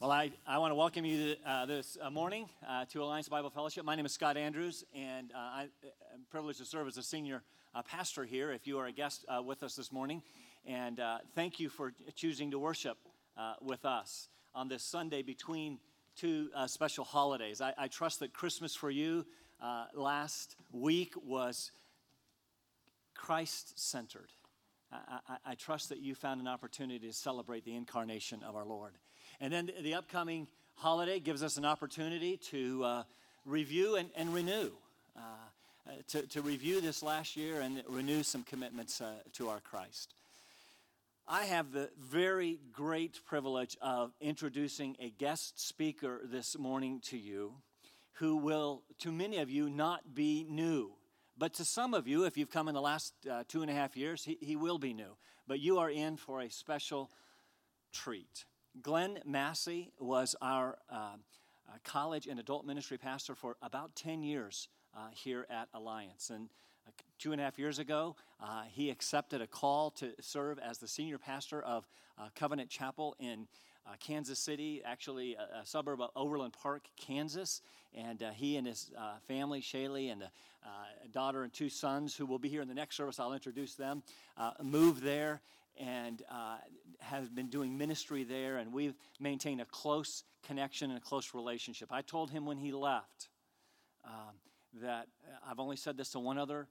Well, I, I want to welcome you uh, this uh, morning uh, to Alliance Bible Fellowship. My name is Scott Andrews, and uh, I, am privileged to serve as a senior uh, pastor here if you are a guest uh, with us this morning. And thank you for choosing to worship with us on this Sunday between two special holidays. I, I, trust that Christmas for you last week was Christ centered. I, I, I trust that you found an opportunity to celebrate the incarnation of our Lord. And then the upcoming holiday gives us an opportunity to uh, review and, and renew, uh, to, to review this last year and renew some commitments uh, to our Christ. I have the very great privilege of introducing a guest speaker this morning to you who will, to many of you, not be new. But to some of you, if you've come in the last uh, two and a half years, he, he will be new. But you are in for a special treat. Glenn Massey was our uh, uh, college and adult ministry pastor for about 10 years uh, here at Alliance. And uh, two and a half years ago, uh, he accepted a call to serve as the senior pastor of uh, Covenant Chapel in Kansas City, actually a, a, suburb of Overland Park, Kansas. And he and his family, Shaylee, and a daughter and two sons, who will be here in the next service, I'll introduce them, moved there and uh, have been doing ministry there, and we've maintained a close connection and a close relationship. I told him when he left um, that uh, I've only said this to one other.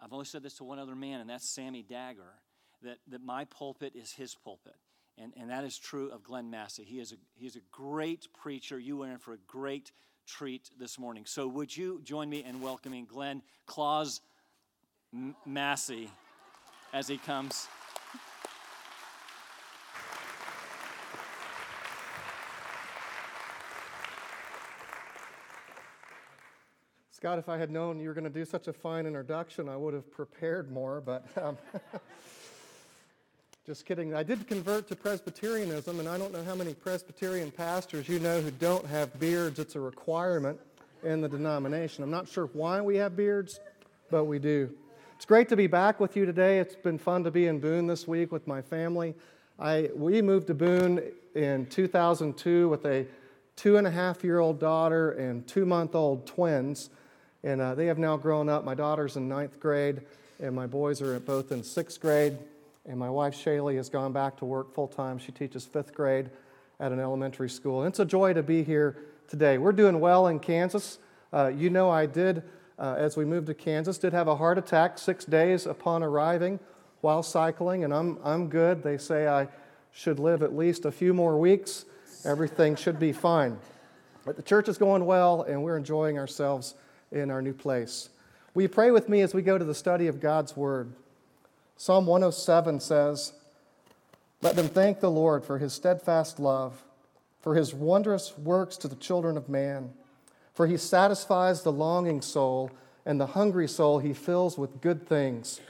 I've only said this to one other man, and that's Sammy Dagger. That, that my pulpit is his pulpit. And, and that is true of Glenn Massey. He is, a, he is a great preacher. You went in for a great treat this morning. So, would you join me in welcoming Glenn Claus Massey as he comes? Scott, if I had known you were going to do such a fine introduction, I would have prepared more, but um, just kidding. I did convert to Presbyterianism, and I don't know how many Presbyterian pastors you know who don't have beards. It's a requirement in the denomination. I'm not sure why we have beards, but we do. It's great to be back with you today. It's been fun to be in Boone this week with my family. I, we moved to Boone in 2002 with a two and a half year old daughter and two month old twins. And uh, they have now grown up. My daughter's in ninth grade, and my boys are both in sixth grade. And my wife, Shaylee, has gone back to work full time. She teaches fifth grade at an elementary school. And it's a joy to be here today. We're doing well in Kansas. Uh, you know, I did, uh, as we moved to Kansas, did have a heart attack six days upon arriving while cycling, and I'm, I'm good. They say I should live at least a few more weeks. Everything should be fine. But the church is going well, and we're enjoying ourselves in our new place. Will you pray with me as we go to the study of God's Word? Psalm 107 says, Let them thank the Lord for his steadfast love, for his wondrous works to the children of man. For he satisfies the longing soul, and the hungry soul he fills with good things.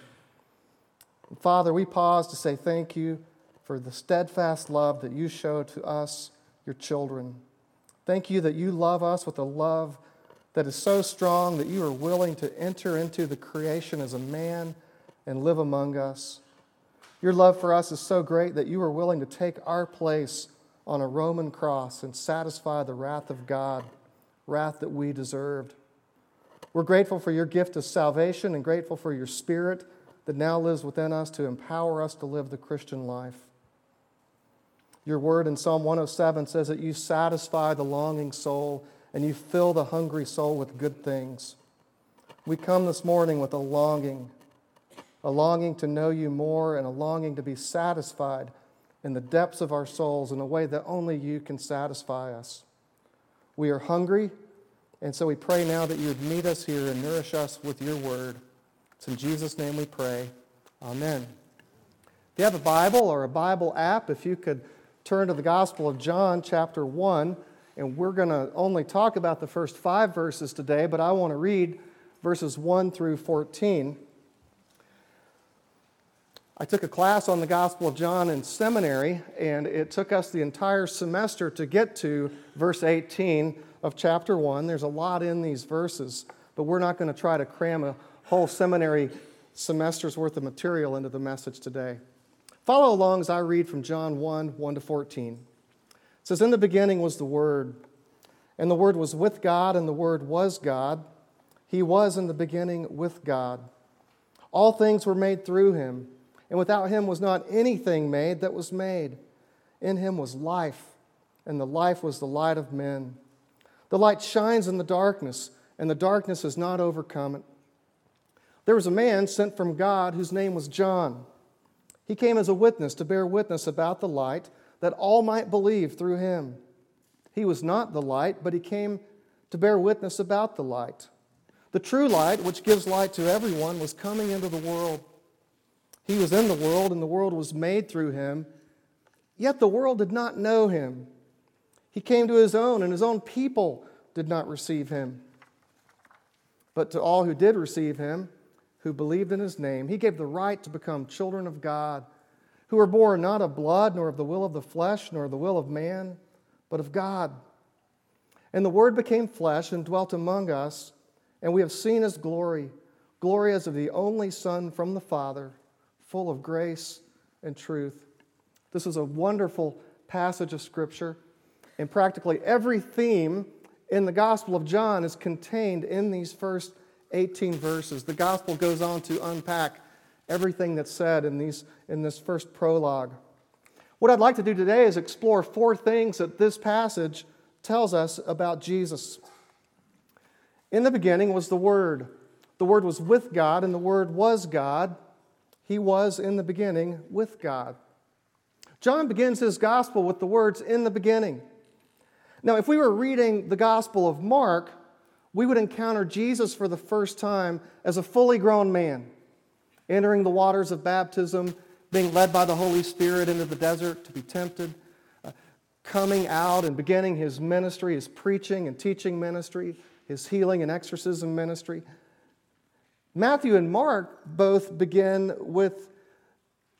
Father, we pause to say thank you for the steadfast love that you show to us, your children. Thank you that you love us with a love that is so strong that you are willing to enter into the creation as a man and live among us. Your love for us is so great that you are willing to take our place on a Roman cross and satisfy the wrath of God, wrath that we deserved. We're grateful for your gift of salvation and grateful for your spirit that now lives within us to empower us to live the Christian life. Your word in Psalm 107 says that you satisfy the longing soul and you fill the hungry soul with good things. We come this morning with a longing, a longing to know you more and a longing to be satisfied in the depths of our souls in a way that only you can satisfy us. We are hungry, and so we pray now that you would meet us here and nourish us with your word. It's in Jesus' name we pray. Amen. If you have a Bible or a Bible app, if you could turn to the Gospel of John, chapter 1. And we're going to only talk about the first five verses today, but I want to read verses 1 through 14. I took a class on the Gospel of John in seminary, and it took us the entire semester to get to verse 18 of chapter 1. There's a lot in these verses, but we're not going to try to cram a whole seminary semester's worth of material into the message today. Follow along as I read from John 1 1 to 14 says, In the beginning was the Word, and the Word was with God, and the Word was God. He was in the beginning with God. All things were made through him, and without him was not anything made that was made. In him was life, and the life was the light of men. The light shines in the darkness, and the darkness has not overcome it. There was a man sent from God whose name was John. He came as a witness to bear witness about the light, that all might believe through him. He was not the light, but he came to bear witness about the light. The true light, which gives light to everyone, was coming into the world. He was in the world, and the world was made through him. Yet the world did not know him. He came to his own, and his own people did not receive him. But to all who did receive him, who believed in his name, he gave the right to become children of God, who were born not of blood, nor of the will of the flesh, nor of the will of man, but of God. And the Word became flesh and dwelt among us and we have seen his glory, glory as of the only Son from the Father, full of grace and truth. This is a wonderful passage of Scripture, and practically every theme in the Gospel of John is contained in these first 18 verses. The Gospel goes on to unpack everything that's said in, these, in this first prologue. What I'd like to do today is explore four things that this passage tells us about Jesus. In the beginning was the Word. The Word was with God, and the Word was God. He was in the beginning with God. John begins his gospel with the words, in the beginning. Now, if we were reading the Gospel of Mark, we would encounter Jesus for the first time as a fully grown man, entering the waters of baptism, being led by the Holy Spirit into the desert to be tempted, uh, coming out and beginning his ministry, his preaching and teaching ministry, his healing and exorcism ministry. Matthew and Mark both begin with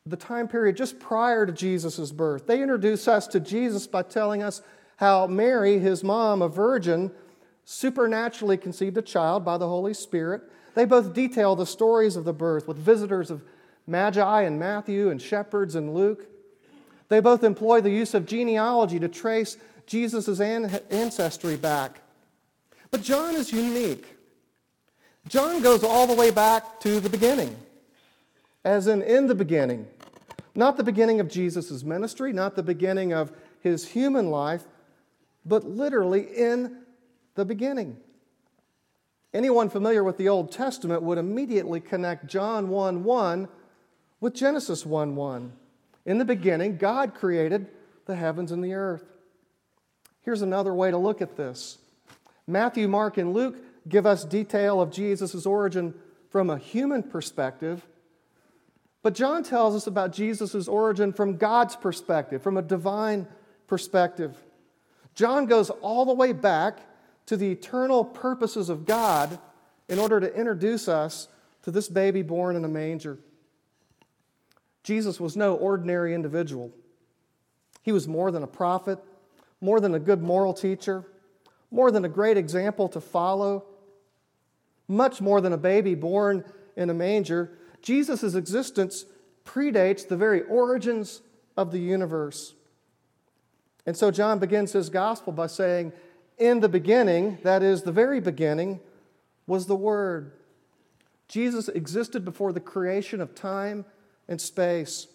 the time period just prior to Jesus' birth. They introduce us to Jesus by telling us how Mary, his mom, a virgin, supernaturally conceived a child by the Holy Spirit. They both detail the stories of the birth with visitors of Magi and Matthew and shepherds and Luke. They both employ the use of genealogy to trace Jesus' ancestry back. But John is unique. John goes all the way back to the beginning, as in, in the beginning. Not the beginning of Jesus' ministry, not the beginning of his human life, but literally in the beginning. Anyone familiar with the Old Testament would immediately connect John 1 1 with Genesis 1 1. In the beginning, God created the heavens and the earth. Here's another way to look at this Matthew, Mark, and Luke give us detail of Jesus' origin from a human perspective. But John tells us about Jesus' origin from God's perspective, from a divine perspective. John goes all the way back to the eternal purposes of God in order to introduce us to this baby born in a manger. Jesus was no ordinary individual. He was more than a prophet, more than a good moral teacher, more than a great example to follow, much more than a baby born in a manger, Jesus' existence predates the very origins of the universe. And so John begins his gospel by saying, In the beginning, that is, the very beginning, was the Word. Jesus existed before the creation of time and space.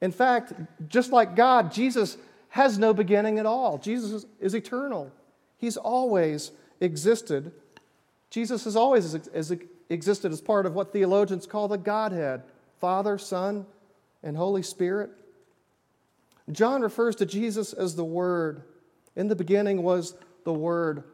In fact, just like God, Jesus has no beginning at all. Jesus is eternal. He's always existed. Jesus has always existed as part of what theologians call the Godhead Father, Son, and Holy Spirit. John refers to Jesus as the Word. In the beginning was the Word.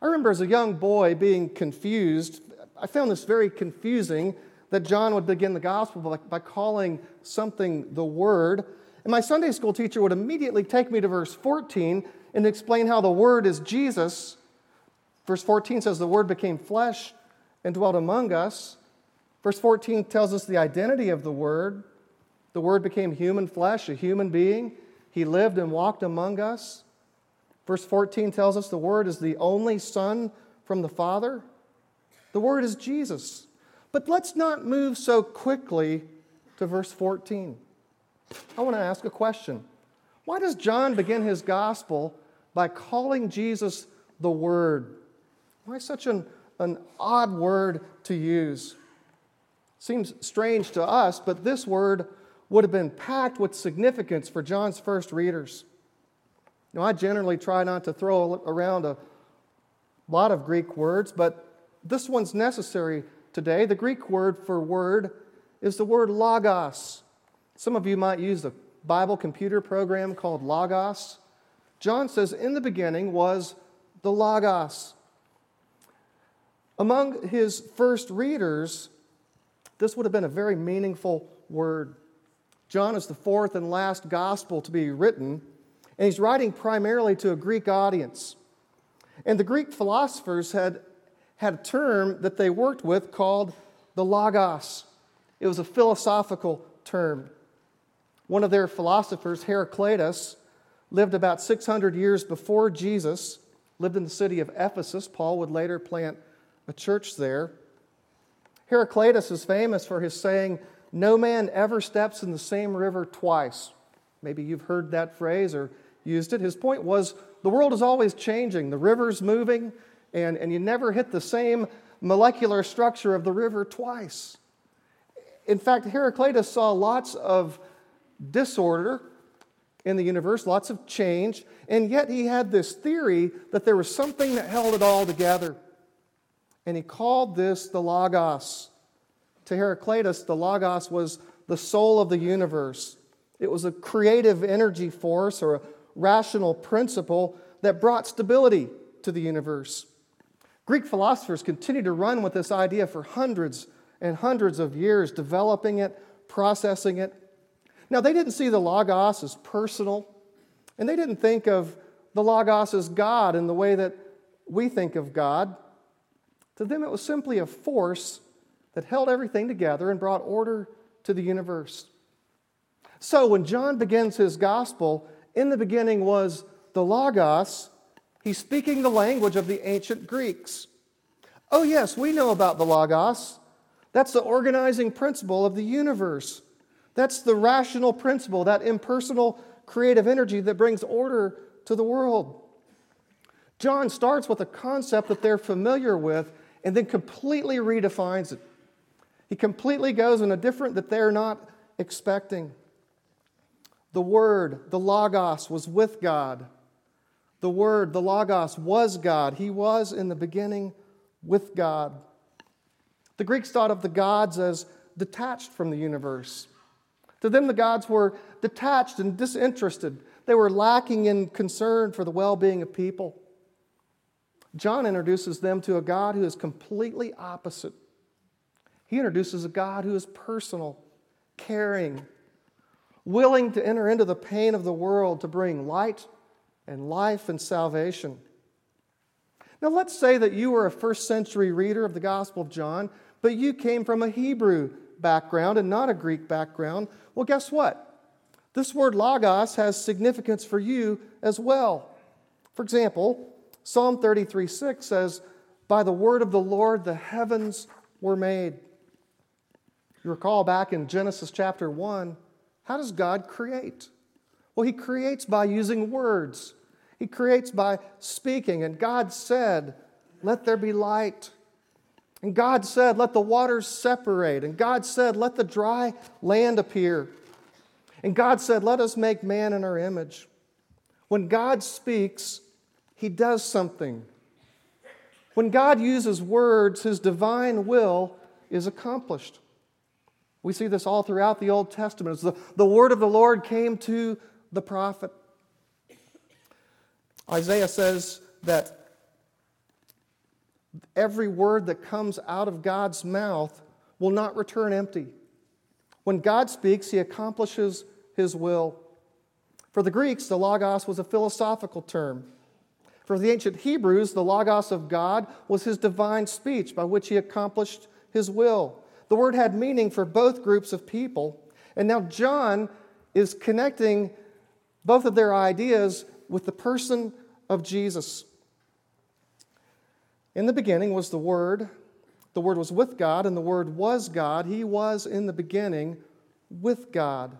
I remember as a young boy being confused. I found this very confusing that John would begin the gospel by, by calling something the Word. And my Sunday school teacher would immediately take me to verse 14 and explain how the Word is Jesus. Verse 14 says, The Word became flesh and dwelt among us. Verse 14 tells us the identity of the Word. The Word became human flesh, a human being. He lived and walked among us. Verse 14 tells us the Word is the only Son from the Father. The Word is Jesus. But let's not move so quickly to verse 14. I want to ask a question. Why does John begin his gospel by calling Jesus the Word? Why such an, an odd word to use? Seems strange to us, but this word would have been packed with significance for John's first readers. Now, I generally try not to throw around a lot of Greek words, but this one's necessary today. The Greek word for word is the word logos. Some of you might use a Bible computer program called Logos. John says, In the beginning was the Logos. Among his first readers, this would have been a very meaningful word. John is the fourth and last gospel to be written, and he's writing primarily to a Greek audience. And the Greek philosophers had had a term that they worked with called the logos. It was a philosophical term. One of their philosophers, Heraclitus, lived about 600 years before Jesus, lived in the city of Ephesus. Paul would later plant a church there. Heraclitus is famous for his saying, No man ever steps in the same river twice. Maybe you've heard that phrase or used it. His point was the world is always changing, the river's moving, and, and you never hit the same molecular structure of the river twice. In fact, Heraclitus saw lots of disorder in the universe, lots of change, and yet he had this theory that there was something that held it all together. And he called this the Logos. To Heraclitus, the Logos was the soul of the universe. It was a creative energy force or a rational principle that brought stability to the universe. Greek philosophers continued to run with this idea for hundreds and hundreds of years, developing it, processing it. Now, they didn't see the Logos as personal, and they didn't think of the Logos as God in the way that we think of God. To them, it was simply a force that held everything together and brought order to the universe. So, when John begins his gospel, in the beginning was the Logos, he's speaking the language of the ancient Greeks. Oh, yes, we know about the Logos. That's the organizing principle of the universe. That's the rational principle, that impersonal creative energy that brings order to the world. John starts with a concept that they're familiar with and then completely redefines it. He completely goes in a different that they're not expecting. The Word, the Logos, was with God. The Word, the Logos, was God. He was in the beginning with God. The Greeks thought of the gods as detached from the universe. To them, the gods were detached and disinterested. They were lacking in concern for the well being of people. John introduces them to a God who is completely opposite. He introduces a God who is personal, caring, willing to enter into the pain of the world to bring light and life and salvation. Now, let's say that you were a first century reader of the Gospel of John but you came from a Hebrew background and not a Greek background, well, guess what? This word logos has significance for you as well. For example, Psalm 33 6 says, By the word of the Lord the heavens were made. You recall back in Genesis chapter 1, how does God create? Well, He creates by using words, He creates by speaking. And God said, Let there be light. And God said, Let the waters separate. And God said, Let the dry land appear. And God said, Let us make man in our image. When God speaks, he does something. When God uses words, his divine will is accomplished. We see this all throughout the Old Testament. The, the word of the Lord came to the prophet. Isaiah says that every word that comes out of God's mouth will not return empty. When God speaks, he accomplishes his will. For the Greeks, the Logos was a philosophical term. For the ancient Hebrews, the Logos of God was his divine speech by which he accomplished his will. The word had meaning for both groups of people. And now John is connecting both of their ideas with the person of Jesus. In the beginning was the Word. The Word was with God, and the Word was God. He was in the beginning with God.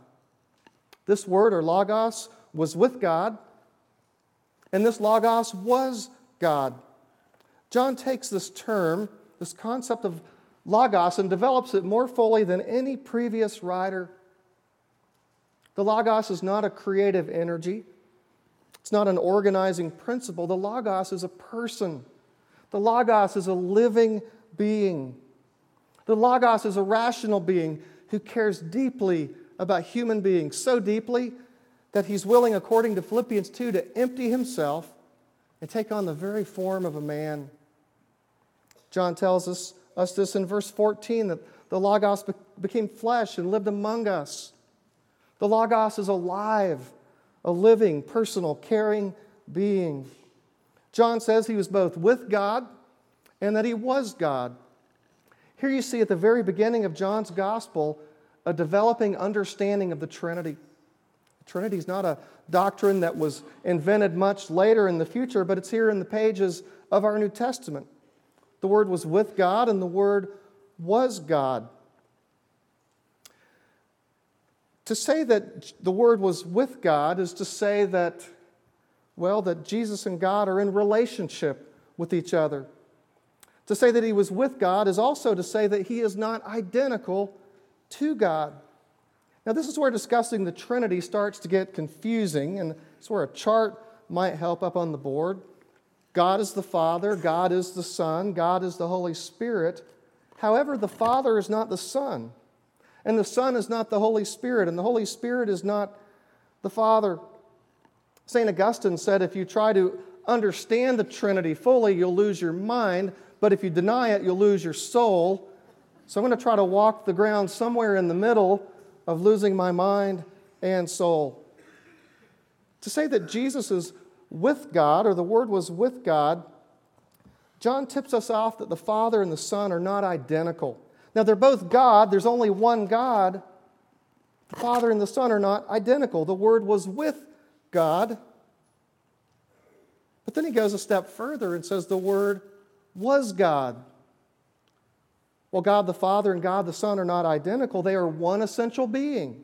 This word, or logos, was with God, and this Logos was God. John takes this term, this concept of Logos, and develops it more fully than any previous writer. The Logos is not a creative energy, it's not an organizing principle. The Logos is a person, the Logos is a living being. The Logos is a rational being who cares deeply about human beings, so deeply that he's willing, according to Philippians 2, to empty himself and take on the very form of a man. John tells us, us this in verse 14 that the Logos became flesh and lived among us. The Logos is alive, a living, personal, caring being. John says he was both with God and that he was God. Here you see at the very beginning of John's gospel a developing understanding of the Trinity. Trinity is not a doctrine that was invented much later in the future, but it's here in the pages of our New Testament. The Word was with God, and the Word was God. To say that the Word was with God is to say that, well, that Jesus and God are in relationship with each other. To say that he was with God is also to say that he is not identical to God. Now, this is where discussing the Trinity starts to get confusing, and it's where a chart might help up on the board. God is the Father, God is the Son, God is the Holy Spirit. However, the Father is not the Son, and the Son is not the Holy Spirit, and the Holy Spirit is not the Father. St. Augustine said if you try to understand the Trinity fully, you'll lose your mind but if you deny it, you'll lose your soul. So I'm going to try to walk the ground somewhere in the middle of losing my mind and soul. To say that Jesus is with God, or the Word was with God, John tips us off that the Father and the Son are not identical. Now, they're both God, there's only one God. The Father and the Son are not identical. The Word was with God. But then he goes a step further and says the Word was God. Well, God the Father and God the Son are not identical, they are one essential being.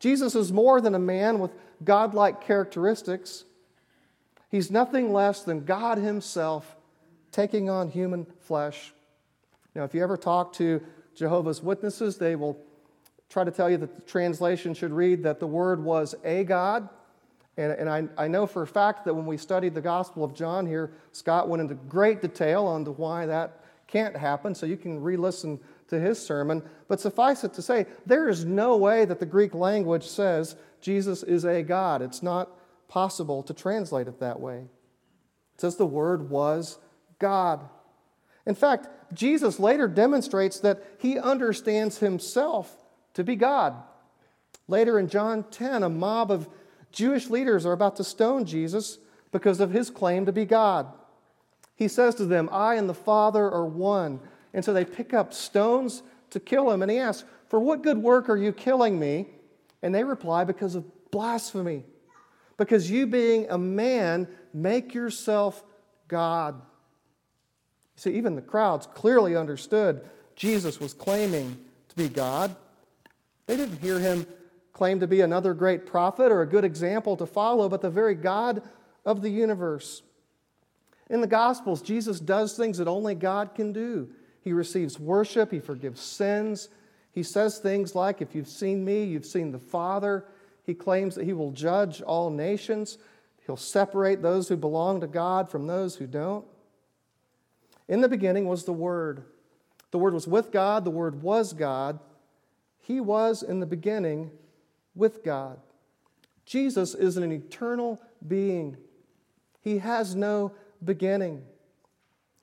Jesus is more than a man with godlike characteristics. He's nothing less than God Himself taking on human flesh. Now, if you ever talk to Jehovah's Witnesses, they will try to tell you that the translation should read that the Word was a God. And, and I, I know for a fact that when we studied the Gospel of John here, Scott went into great detail on why that can't happen, so you can re listen to his sermon. But suffice it to say, there is no way that the Greek language says Jesus is a God. It's not possible to translate it that way. It says the Word was God. In fact, Jesus later demonstrates that he understands himself to be God. Later in John 10, a mob of Jewish leaders are about to stone Jesus because of his claim to be God. He says to them, I and the Father are one. And so they pick up stones to kill him. And he asks, For what good work are you killing me? And they reply, Because of blasphemy. Because you, being a man, make yourself God. See, even the crowds clearly understood Jesus was claiming to be God. They didn't hear him claim to be another great prophet or a good example to follow, but the very God of the universe. In the Gospels, Jesus does things that only God can do. He receives worship, He forgives sins. He says things like, If you've seen me, you've seen the Father. He claims that He will judge all nations. He'll separate those who belong to God from those who don't. In the beginning was the Word. The Word was with God, the Word was God. He was in the beginning with God. Jesus is an eternal being, He has no beginning.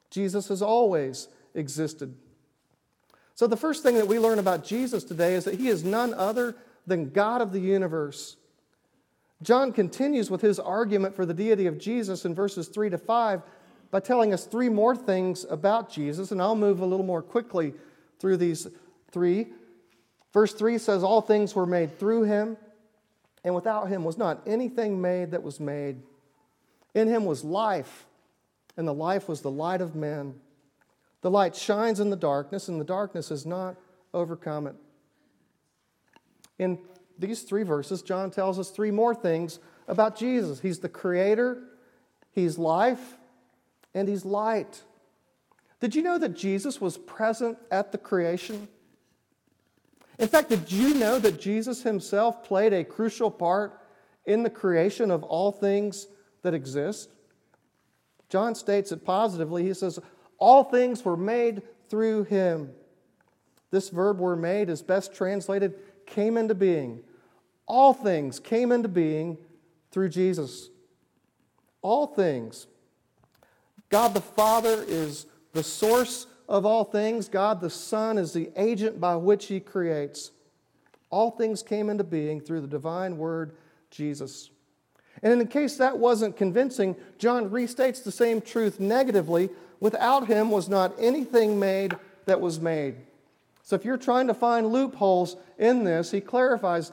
Jesus has always existed. So, the first thing that we learn about Jesus today is that He is none other than God of the universe. John continues with his argument for the deity of Jesus in verses 3 to 5 by telling us three more things about Jesus, and I'll move a little more quickly through these three. Verse 3 says, All things were made through him, and without him was not anything made that was made. In him was life, and the life was the light of men. The light shines in the darkness, and the darkness has not overcome it. In these three verses, John tells us three more things about Jesus. He's the creator, he's life, and he's light. Did you know that Jesus was present at the creation? In fact, did you know that Jesus himself played a crucial part in the creation of all things that exist? John states it positively. He says, All things were made through him. This verb were made is best translated came into being. All things came into being through Jesus. All things. God the Father is the source of all things. God the Son is the agent by which He creates. All things came into being through the divine word, Jesus. And in case that wasn't convincing, John restates the same truth negatively. Without him was not anything made that was made. So if you're trying to find loopholes in this, he clarifies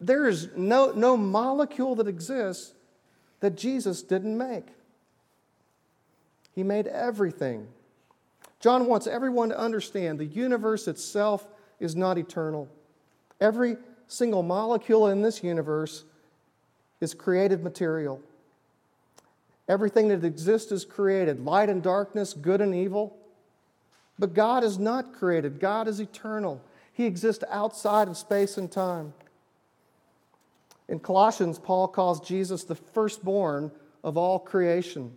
there is no, no molecule that exists that Jesus didn't make. He made everything. John wants everyone to understand the universe itself is not eternal. Every single molecule in this universe is created material. Everything that exists is created light and darkness, good and evil. But God is not created, God is eternal. He exists outside of space and time. In Colossians, Paul calls Jesus the firstborn of all creation.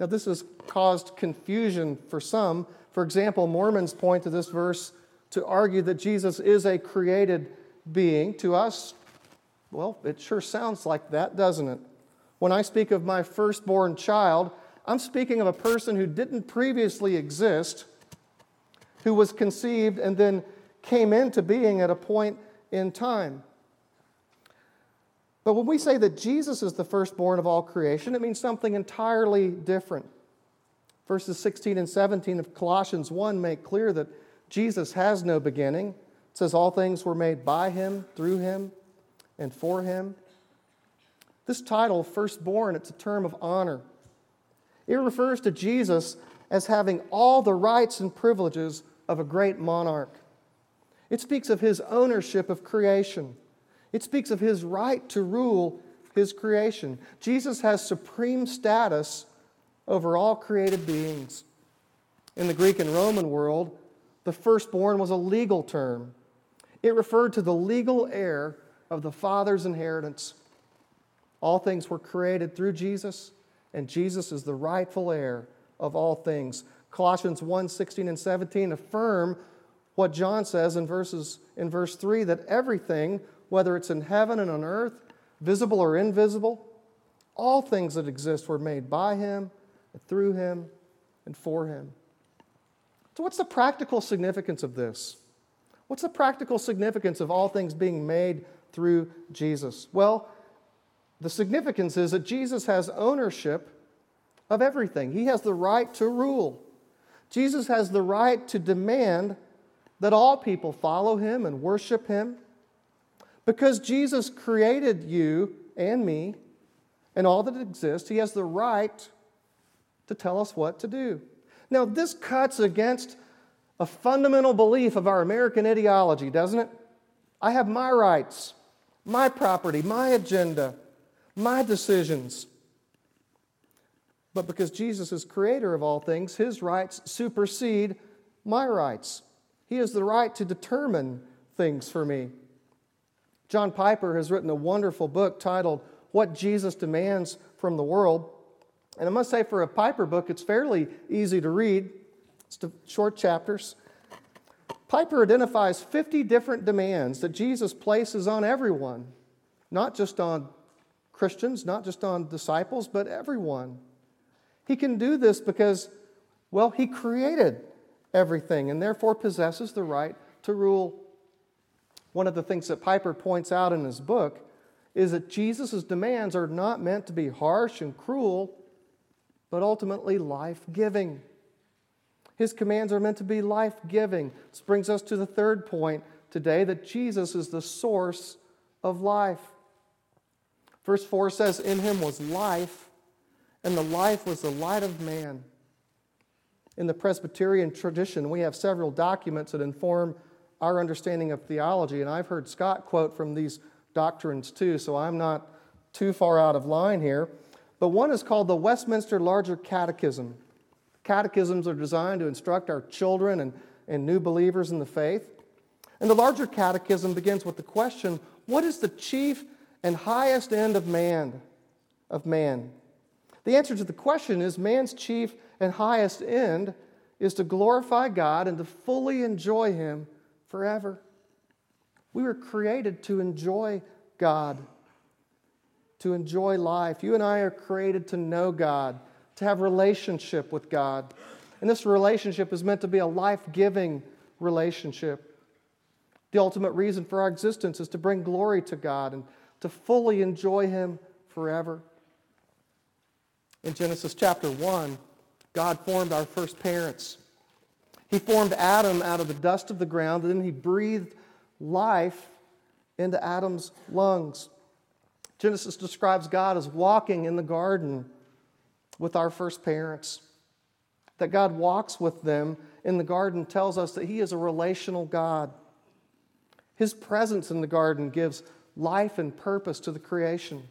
Now, this has caused confusion for some. For example, Mormons point to this verse to argue that Jesus is a created being. To us, well, it sure sounds like that, doesn't it? When I speak of my firstborn child, I'm speaking of a person who didn't previously exist, who was conceived and then came into being at a point in time. But when we say that Jesus is the firstborn of all creation, it means something entirely different. Verses 16 and 17 of Colossians 1 make clear that Jesus has no beginning. It says, All things were made by him, through him, and for him. This title, firstborn, it's a term of honor. It refers to Jesus as having all the rights and privileges of a great monarch. It speaks of his ownership of creation. It speaks of his right to rule his creation. Jesus has supreme status over all created beings. In the Greek and Roman world, the firstborn was a legal term. It referred to the legal heir of the father's inheritance. All things were created through Jesus, and Jesus is the rightful heir of all things. Colossians 1 16 and 17 affirm what John says in, verses, in verse 3 that everything whether it's in heaven and on earth, visible or invisible. All things that exist were made by him, and through him, and for him. So, what's the practical significance of this? What's the practical significance of all things being made through Jesus? Well, the significance is that Jesus has ownership of everything, He has the right to rule. Jesus has the right to demand that all people follow Him and worship Him. Because Jesus created you and me and all that exists, He has the right to tell us what to do. Now, this cuts against a fundamental belief of our American ideology, doesn't it? I have my rights, my property, my agenda, my decisions. But because Jesus is creator of all things, his rights supersede my rights. He has the right to determine things for me. John Piper has written a wonderful book titled What Jesus Demands from the World. And I must say, for a Piper book, it's fairly easy to read. It's short chapters. Piper identifies 50 different demands that Jesus places on everyone, not just on Christians, not just on disciples, but everyone. He can do this because, well, he created everything and therefore possesses the right to rule one of the things that Piper points out in his book is that Jesus' demands are not meant to be harsh and cruel, but ultimately life giving. His commands are meant to be life giving. This brings us to the third point today that Jesus is the source of life. Verse 4 says, In him was life, and the life was the light of man. In the Presbyterian tradition, we have several documents that inform our understanding of theology. And I've heard Scott quote from these doctrines too, so I'm not too far out of line here. But one is called the Westminster Larger Catechism. Catechisms are designed to instruct our children and, and new believers in the faith. And the larger catechism begins with the question what is the chief and highest end of man? Of man? The answer to the question is man's chief and highest end is to glorify God and to fully enjoy Him forever. We were created to enjoy God, to enjoy life. You and I are created to know God, to have relationship with God. And this relationship is meant to be a life-giving relationship. The ultimate reason for our existence is to bring glory to God and to fully enjoy Him forever. In Genesis chapter 1, God formed our first parents. He formed Adam out of the dust of the ground, and then he breathed life into Adam's lungs. Genesis describes God as walking in the garden with our first parents. That God walks with them in the garden tells us that He is a relational God. His presence in the garden gives life and purpose to the creation.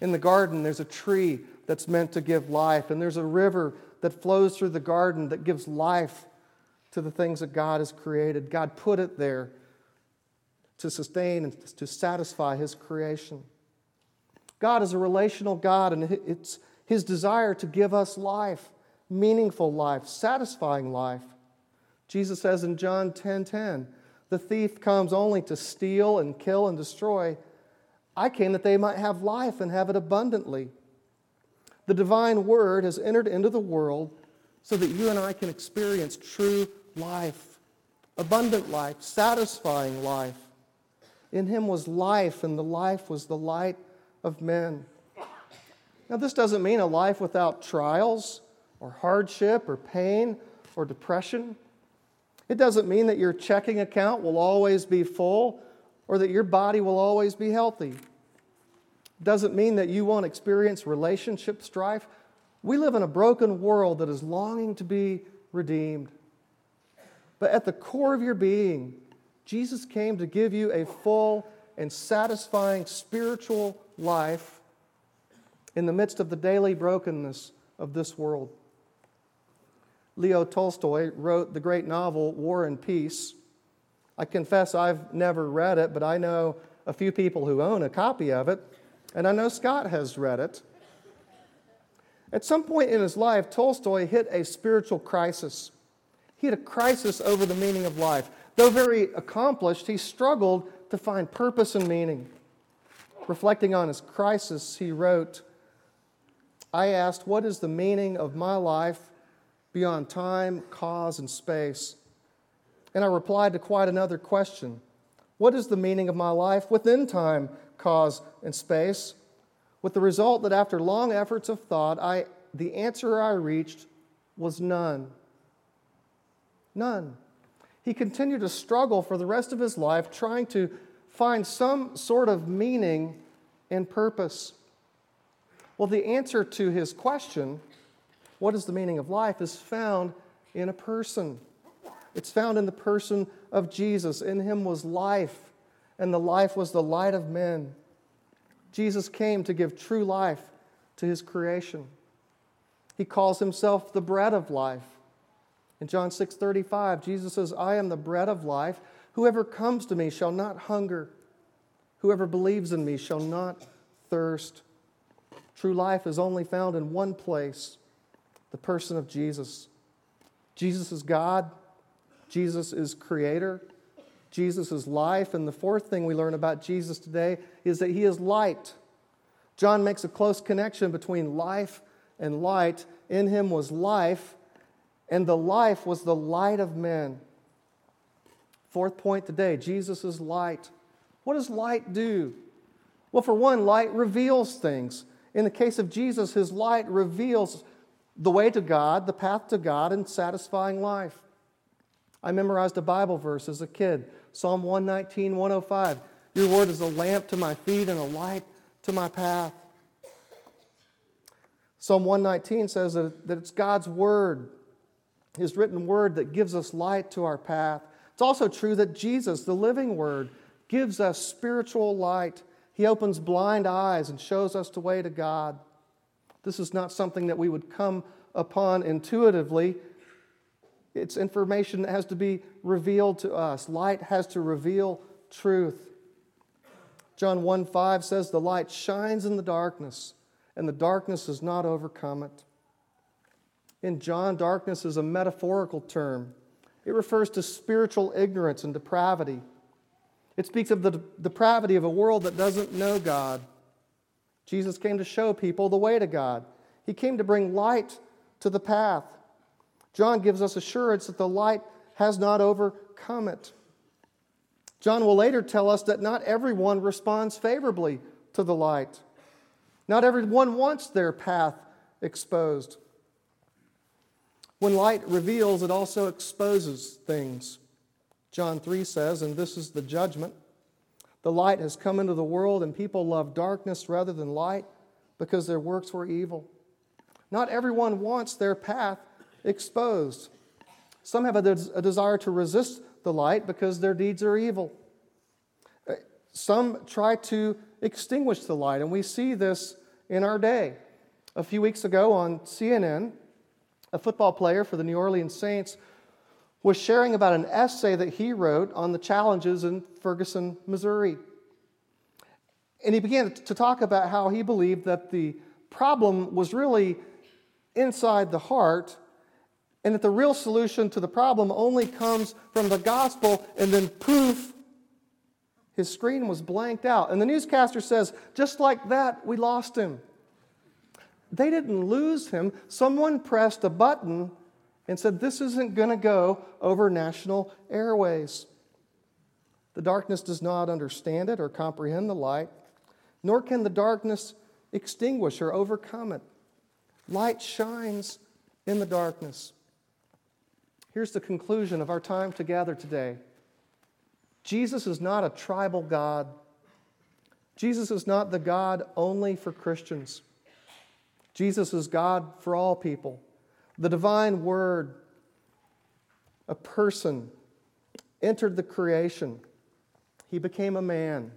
In the garden, there's a tree that's meant to give life, and there's a river that flows through the garden that gives life to the things that God has created. God put it there to sustain and to satisfy His creation. God is a relational God, and it's His desire to give us life, meaningful life, satisfying life. Jesus says in John 10 10, the thief comes only to steal and kill and destroy. I came that they might have life and have it abundantly. The divine word has entered into the world so that you and I can experience true life, abundant life, satisfying life. In him was life, and the life was the light of men. Now, this doesn't mean a life without trials or hardship or pain or depression. It doesn't mean that your checking account will always be full or that your body will always be healthy. Doesn't mean that you won't experience relationship strife. We live in a broken world that is longing to be redeemed. But at the core of your being, Jesus came to give you a full and satisfying spiritual life in the midst of the daily brokenness of this world. Leo Tolstoy wrote the great novel War and Peace. I confess I've never read it, but I know a few people who own a copy of it, and I know Scott has read it. At some point in his life, Tolstoy hit a spiritual crisis. He had a crisis over the meaning of life. Though very accomplished, he struggled to find purpose and meaning. Reflecting on his crisis, he wrote, I asked, What is the meaning of my life beyond time, cause, and space. And I replied to quite another question What is the meaning of my life within time, cause, and space? With the result that after long efforts of thought, I, the answer I reached was none. None. He continued to struggle for the rest of his life trying to find some sort of meaning and purpose. Well, the answer to his question what is the meaning of life is found in a person. It's found in the person of Jesus. In him was life, and the life was the light of men. Jesus came to give true life to his creation. He calls himself the bread of life. In John 6:35, Jesus says, "I am the bread of life. Whoever comes to me shall not hunger. Whoever believes in me shall not thirst." True life is only found in one place, the person of Jesus. Jesus is God, Jesus is creator, Jesus life. And the fourth thing we learn about Jesus today is that he is light. John makes a close connection between life and light. In him was life, and the life was the light of men. Fourth point today Jesus is light. What does light do? Well, for one, light reveals things. In the case of Jesus, his light reveals the way to God, the path to God, and satisfying life. I memorized a Bible verse as a kid Psalm 119, 105. Your word is a lamp to my feet and a light to my path. Psalm 119 says that, that it's God's word, His written word, that gives us light to our path, It's also true that Jesus, the living Word, gives us spiritual light. He opens blind eyes and shows us the way to God. This is not something that we would come upon intuitively. It's information that has to be revealed to us. Light has to reveal truth. John 1 5 says, The light shines in the darkness, and the darkness does not overcome it. In John, darkness is a metaphorical term. It refers to spiritual ignorance and depravity. It speaks of the depravity of a world that doesn't know God. Jesus came to show people the way to God, He came to bring light to the path. John gives us assurance that the light has not overcome it. John will later tell us that not everyone responds favorably to the light. Not everyone wants their path exposed. When light reveals, it also exposes things. John 3 says, and this is the judgment the light has come into the world, and people love darkness rather than light because their works were evil. Not everyone wants their path exposed. Some have a, des- a desire to resist the light because their deeds are evil. Uh, some try to extinguish the light, and we see this in our day. A few weeks ago on CNN, a football player for the New Orleans Saints was sharing about an essay that he wrote on the challenges in Ferguson, Missouri. And he began to talk about how he believed that the problem was really inside the heart and that the real solution to the problem only comes from the gospel, and then poof, his screen was blanked out. And the newscaster says, just like that, we lost him. They didn't lose him. Someone pressed a button and said, This isn't going to go over national airways. The darkness does not understand it or comprehend the light, nor can the darkness extinguish or overcome it. Light shines in the darkness. Here's the conclusion of our time together today Jesus is not a tribal God. Jesus is not the God only for Christians. Jesus is God for all people. The divine word, a person, entered the creation. He became a man.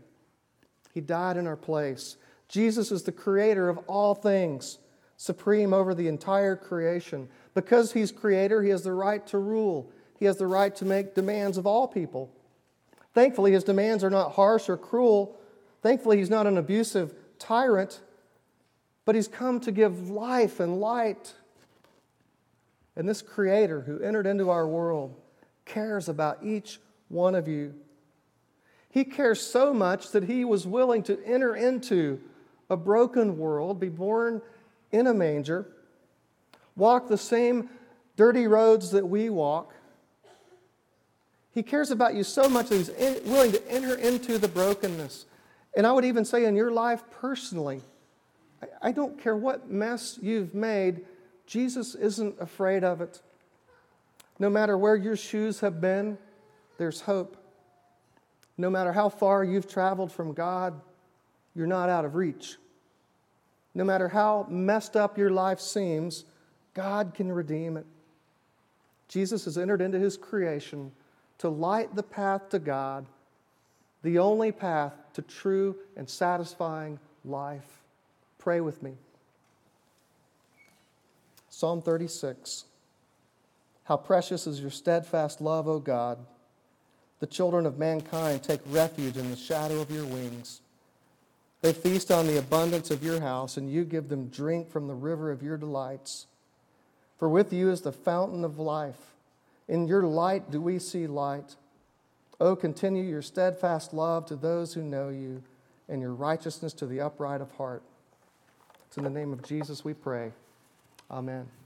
He died in our place. Jesus is the creator of all things, supreme over the entire creation. Because he's creator, he has the right to rule. He has the right to make demands of all people. Thankfully, his demands are not harsh or cruel. Thankfully, he's not an abusive tyrant, but he's come to give life and light. And this creator who entered into our world cares about each one of you. He cares so much that he was willing to enter into a broken world, be born in a manger, walk the same dirty roads that we walk. He cares about you so much that he's in, willing to enter into the brokenness. And I would even say in your life personally, I, I don't care what mess you've made, Jesus isn't afraid of it. No matter where your shoes have been, there's hope. No matter how far you've traveled from God, you're not out of reach. No matter how messed up your life seems, God can redeem it. Jesus has entered into his creation to light the path to God, the only path to true and satisfying life. Pray with me. Psalm 36. How precious is your steadfast love, O God. The children of mankind take refuge in the shadow of your wings. They feast on the abundance of your house, and you give them drink from the river of your delights. For with you is the fountain of life. In your light do we see light. Oh, continue your steadfast love to those who know you, and your righteousness to the upright of heart. It's in the name of Jesus we pray. Amen.